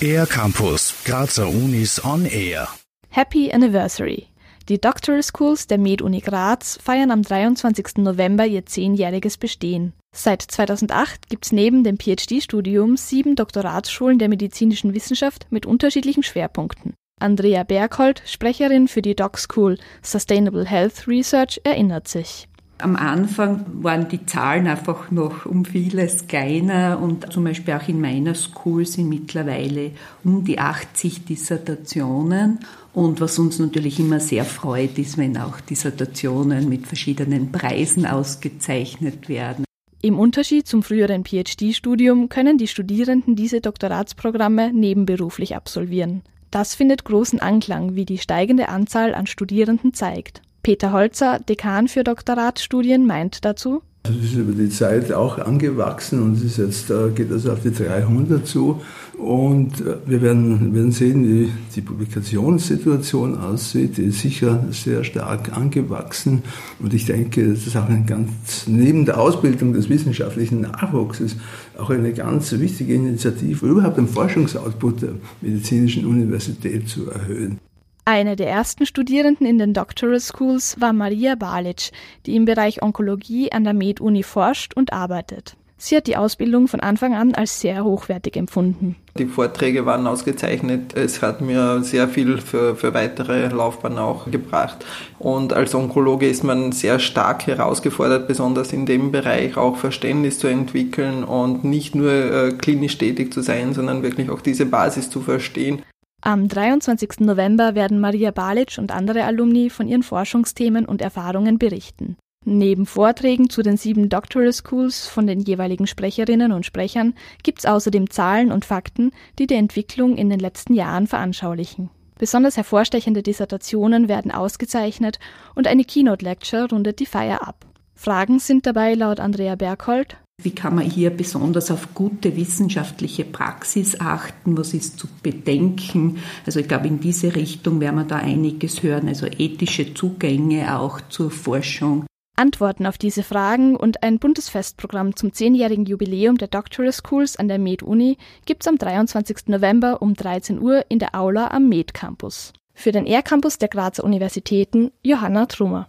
Air Campus, Grazer Unis on Air. Happy Anniversary. Die Doctoral Schools der Med-Uni Graz feiern am 23. November ihr zehnjähriges Bestehen. Seit 2008 gibt es neben dem PhD-Studium sieben Doktoratsschulen der medizinischen Wissenschaft mit unterschiedlichen Schwerpunkten. Andrea Berghold, Sprecherin für die Doc School Sustainable Health Research, erinnert sich. Am Anfang waren die Zahlen einfach noch um vieles kleiner und zum Beispiel auch in meiner School sind mittlerweile um die 80 Dissertationen. Und was uns natürlich immer sehr freut, ist, wenn auch Dissertationen mit verschiedenen Preisen ausgezeichnet werden. Im Unterschied zum früheren PhD-Studium können die Studierenden diese Doktoratsprogramme nebenberuflich absolvieren. Das findet großen Anklang, wie die steigende Anzahl an Studierenden zeigt. Peter Holzer, Dekan für Doktoratstudien, meint dazu, also das ist über die Zeit auch angewachsen und es ist jetzt, äh, geht also auf die 300 zu. Und äh, wir werden, werden sehen, wie die Publikationssituation aussieht. Die ist sicher sehr stark angewachsen. Und ich denke, das ist auch ein ganz, neben der Ausbildung des wissenschaftlichen Nachwuchses, auch eine ganz wichtige Initiative, überhaupt den Forschungsoutput der medizinischen Universität zu erhöhen. Eine der ersten Studierenden in den Doctoral Schools war Maria Balic, die im Bereich Onkologie an der Med-Uni forscht und arbeitet. Sie hat die Ausbildung von Anfang an als sehr hochwertig empfunden. Die Vorträge waren ausgezeichnet. Es hat mir sehr viel für, für weitere Laufbahn auch gebracht. Und als Onkologe ist man sehr stark herausgefordert, besonders in dem Bereich auch Verständnis zu entwickeln und nicht nur äh, klinisch tätig zu sein, sondern wirklich auch diese Basis zu verstehen. Am 23. November werden Maria Balic und andere Alumni von ihren Forschungsthemen und Erfahrungen berichten. Neben Vorträgen zu den sieben Doctoral Schools von den jeweiligen Sprecherinnen und Sprechern gibt es außerdem Zahlen und Fakten, die die Entwicklung in den letzten Jahren veranschaulichen. Besonders hervorstechende Dissertationen werden ausgezeichnet und eine Keynote Lecture rundet die Feier ab. Fragen sind dabei laut Andrea Berghold wie kann man hier besonders auf gute wissenschaftliche Praxis achten? Was ist zu bedenken? Also ich glaube, in diese Richtung werden wir da einiges hören, also ethische Zugänge auch zur Forschung. Antworten auf diese Fragen und ein buntes Festprogramm zum zehnjährigen Jubiläum der Doctoral Schools an der Med-Uni gibt's am 23. November um 13 Uhr in der Aula am Med-Campus. Für den R-Campus der Grazer Universitäten Johanna Trummer.